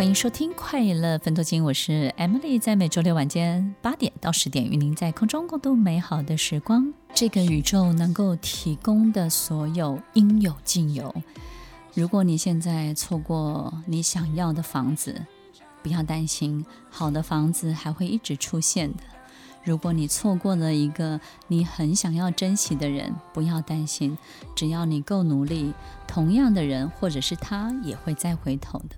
欢迎收听快乐分多金，我是 Emily，在每周六晚间八点到十点，与您在空中共度美好的时光。这个宇宙能够提供的所有应有尽有。如果你现在错过你想要的房子，不要担心，好的房子还会一直出现的。如果你错过了一个你很想要珍惜的人，不要担心，只要你够努力，同样的人或者是他也会再回头的。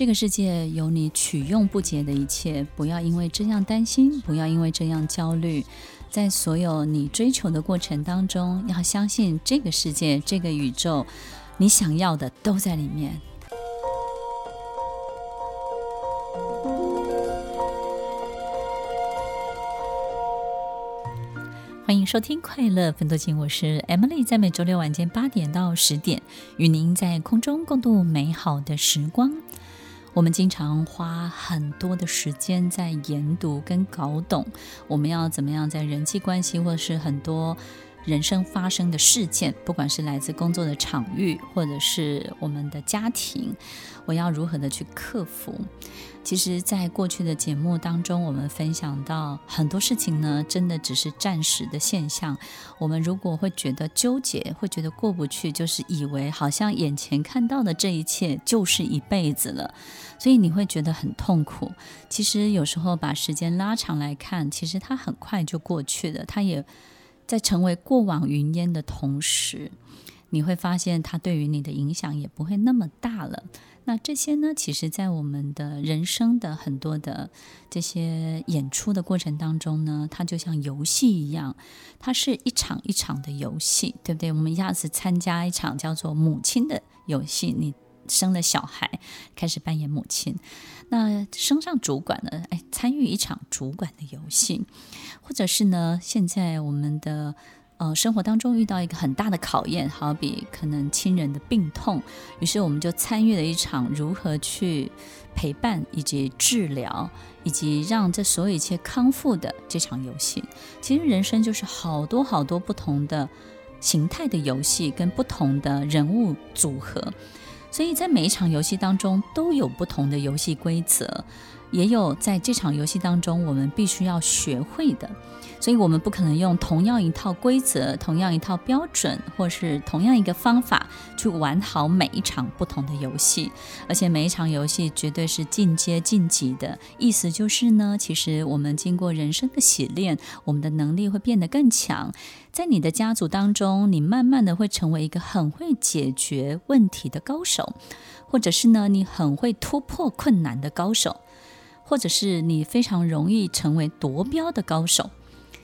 这个世界有你取用不竭的一切，不要因为这样担心，不要因为这样焦虑。在所有你追求的过程当中，要相信这个世界、这个宇宙，你想要的都在里面。欢迎收听《快乐分多金》，我是 Emily，在每周六晚间八点到十点，与您在空中共度美好的时光。我们经常花很多的时间在研读跟搞懂，我们要怎么样在人际关系或者是很多人生发生的事件，不管是来自工作的场域或者是我们的家庭，我要如何的去克服？其实，在过去的节目当中，我们分享到很多事情呢，真的只是暂时的现象。我们如果会觉得纠结，会觉得过不去，就是以为好像眼前看到的这一切就是一辈子了，所以你会觉得很痛苦。其实有时候把时间拉长来看，其实它很快就过去了。它也在成为过往云烟的同时，你会发现它对于你的影响也不会那么大了。那这些呢，其实，在我们的人生的很多的这些演出的过程当中呢，它就像游戏一样，它是一场一场的游戏，对不对？我们一下子参加一场叫做母亲的游戏，你生了小孩，开始扮演母亲，那升上主管呢，哎，参与一场主管的游戏，或者是呢，现在我们的。呃，生活当中遇到一个很大的考验，好比可能亲人的病痛，于是我们就参与了一场如何去陪伴以及治疗，以及让这所有一切康复的这场游戏。其实人生就是好多好多不同的形态的游戏，跟不同的人物组合，所以在每一场游戏当中都有不同的游戏规则。也有在这场游戏当中，我们必须要学会的，所以我们不可能用同样一套规则、同样一套标准，或是同样一个方法去玩好每一场不同的游戏，而且每一场游戏绝对是进阶晋级的。意思就是呢，其实我们经过人生的洗练，我们的能力会变得更强。在你的家族当中，你慢慢的会成为一个很会解决问题的高手，或者是呢，你很会突破困难的高手。或者是你非常容易成为夺标的高手，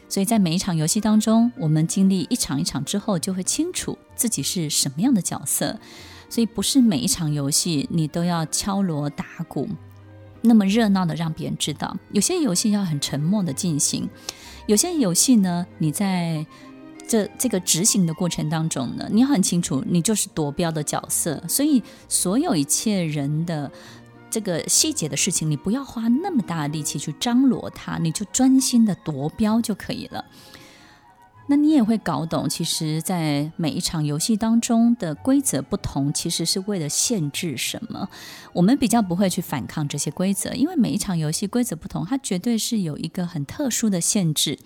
所以在每一场游戏当中，我们经历一场一场之后，就会清楚自己是什么样的角色。所以不是每一场游戏你都要敲锣打鼓，那么热闹的让别人知道。有些游戏要很沉默的进行，有些游戏呢，你在这这个执行的过程当中呢，你要很清楚，你就是夺标的角色。所以所有一切人的。这个细节的事情，你不要花那么大的力气去张罗它，你就专心的夺标就可以了。那你也会搞懂，其实，在每一场游戏当中的规则不同，其实是为了限制什么？我们比较不会去反抗这些规则，因为每一场游戏规则不同，它绝对是有一个很特殊的限制。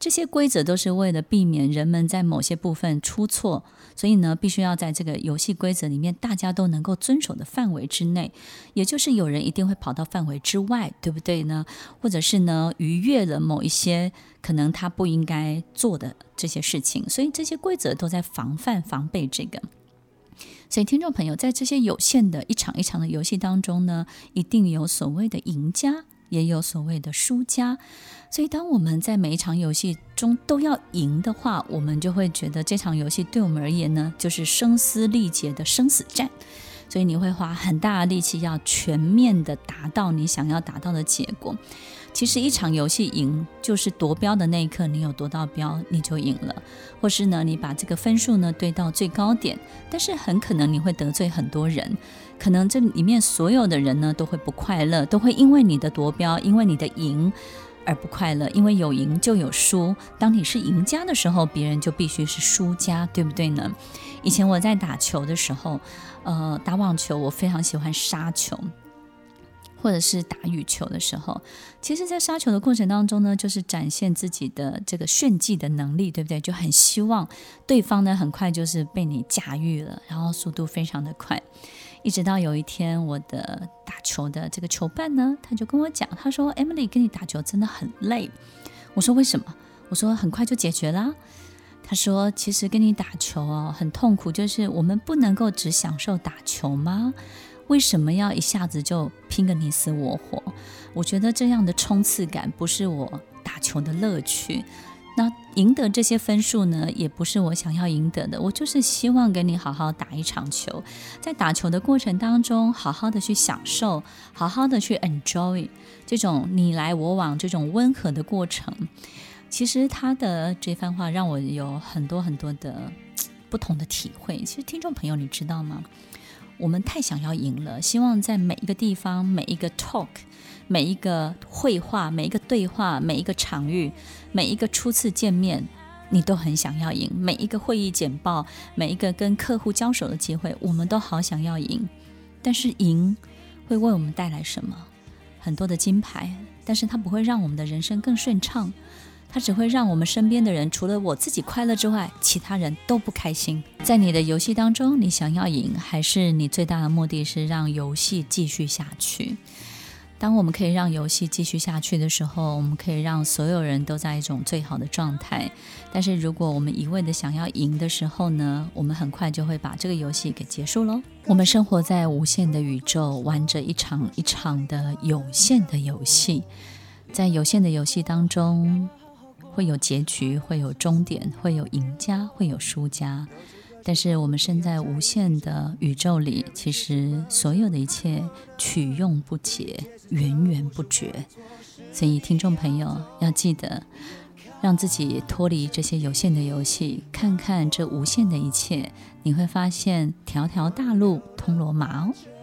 这些规则都是为了避免人们在某些部分出错，所以呢，必须要在这个游戏规则里面大家都能够遵守的范围之内。也就是有人一定会跑到范围之外，对不对呢？或者是呢，逾越了某一些可能他不应该做的这些事情，所以这些规则都在防范、防备这个。所以，听众朋友，在这些有限的一场一场的游戏当中呢，一定有所谓的赢家，也有所谓的输家。所以，当我们在每一场游戏中都要赢的话，我们就会觉得这场游戏对我们而言呢，就是声嘶力竭的生死战。所以，你会花很大的力气，要全面的达到你想要达到的结果。其实一场游戏赢就是夺标的那一刻，你有夺到标，你就赢了。或是呢，你把这个分数呢堆到最高点，但是很可能你会得罪很多人，可能这里面所有的人呢都会不快乐，都会因为你的夺标，因为你的赢而不快乐。因为有赢就有输，当你是赢家的时候，别人就必须是输家，对不对呢？以前我在打球的时候，呃，打网球，我非常喜欢杀球。或者是打羽球的时候，其实，在杀球的过程当中呢，就是展现自己的这个炫技的能力，对不对？就很希望对方呢，很快就是被你驾驭了，然后速度非常的快。一直到有一天，我的打球的这个球伴呢，他就跟我讲，他说：“Emily，跟你打球真的很累。”我说：“为什么？”我说：“很快就解决啦。”他说：“其实跟你打球哦，很痛苦，就是我们不能够只享受打球吗？”为什么要一下子就拼个你死我活？我觉得这样的冲刺感不是我打球的乐趣。那赢得这些分数呢，也不是我想要赢得的。我就是希望跟你好好打一场球，在打球的过程当中，好好的去享受，好好的去 enjoy 这种你来我往这种温和的过程。其实他的这番话让我有很多很多的不同的体会。其实听众朋友，你知道吗？我们太想要赢了，希望在每一个地方、每一个 talk、每一个会话、每一个对话、每一个场域、每一个初次见面，你都很想要赢。每一个会议简报、每一个跟客户交手的机会，我们都好想要赢。但是赢会为我们带来什么？很多的金牌，但是它不会让我们的人生更顺畅。它只会让我们身边的人，除了我自己快乐之外，其他人都不开心。在你的游戏当中，你想要赢，还是你最大的目的是让游戏继续下去？当我们可以让游戏继续下去的时候，我们可以让所有人都在一种最好的状态。但是如果我们一味的想要赢的时候呢，我们很快就会把这个游戏给结束喽。我们生活在无限的宇宙，玩着一场一场的有限的游戏，在有限的游戏当中。会有结局，会有终点，会有赢家，会有输家。但是我们身在无限的宇宙里，其实所有的一切取用不竭，源源不绝。所以听众朋友要记得，让自己脱离这些有限的游戏，看看这无限的一切，你会发现条条大路通罗马哦。